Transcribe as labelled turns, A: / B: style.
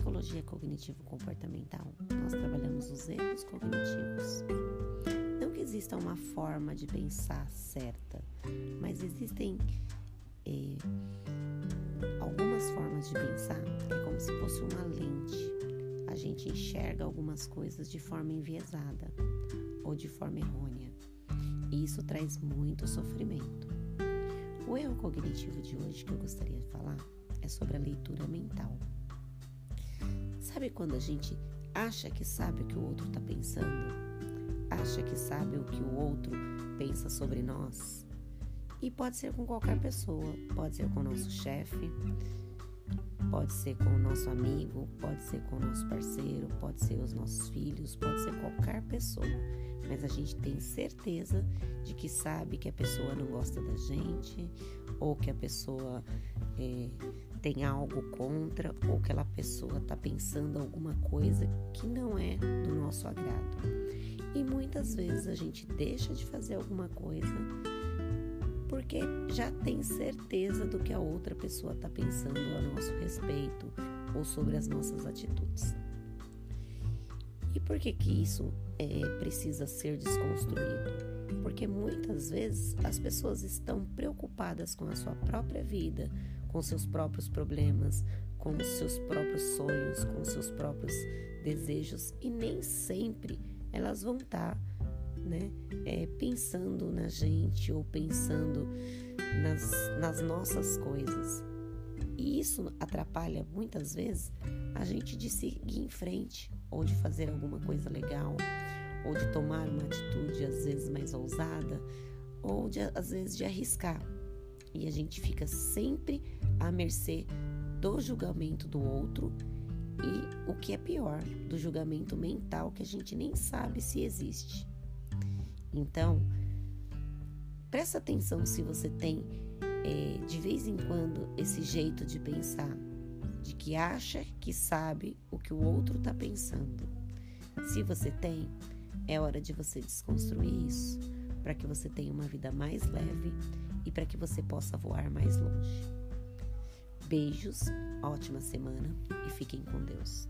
A: psicologia cognitivo-comportamental, nós trabalhamos os erros cognitivos. Não que exista uma forma de pensar certa, mas existem é, algumas formas de pensar que é como se fosse uma lente. A gente enxerga algumas coisas de forma enviesada ou de forma errônea. E isso traz muito sofrimento. O erro cognitivo de hoje que eu gostaria de falar é sobre a leitura mental. Sabe quando a gente acha que sabe o que o outro está pensando? Acha que sabe o que o outro pensa sobre nós? E pode ser com qualquer pessoa, pode ser com o nosso chefe, pode ser com o nosso amigo, pode ser com o nosso parceiro, pode ser os nossos filhos, pode ser qualquer pessoa. Mas a gente tem certeza de que sabe que a pessoa não gosta da gente, ou que a pessoa é, tem algo contra ou que aquela pessoa está pensando alguma coisa que não é do nosso agrado. E muitas vezes a gente deixa de fazer alguma coisa porque já tem certeza do que a outra pessoa está pensando a nosso respeito ou sobre as nossas atitudes. E por que que isso é, precisa ser desconstruído? Porque muitas vezes as pessoas estão preocupadas com a sua própria vida, com seus próprios problemas, com seus próprios sonhos, com seus próprios desejos e nem sempre elas vão estar, tá, né, é, pensando na gente ou pensando nas, nas nossas coisas. E isso atrapalha muitas vezes a gente de seguir em frente ou de fazer alguma coisa legal ou de tomar uma atitude às vezes mais ousada ou de, às vezes de arriscar. E a gente fica sempre à mercê do julgamento do outro e o que é pior, do julgamento mental que a gente nem sabe se existe. Então, presta atenção se você tem é, de vez em quando esse jeito de pensar, de que acha que sabe o que o outro está pensando. Se você tem, é hora de você desconstruir isso para que você tenha uma vida mais leve e para que você possa voar mais longe. Beijos, ótima semana e fiquem com Deus.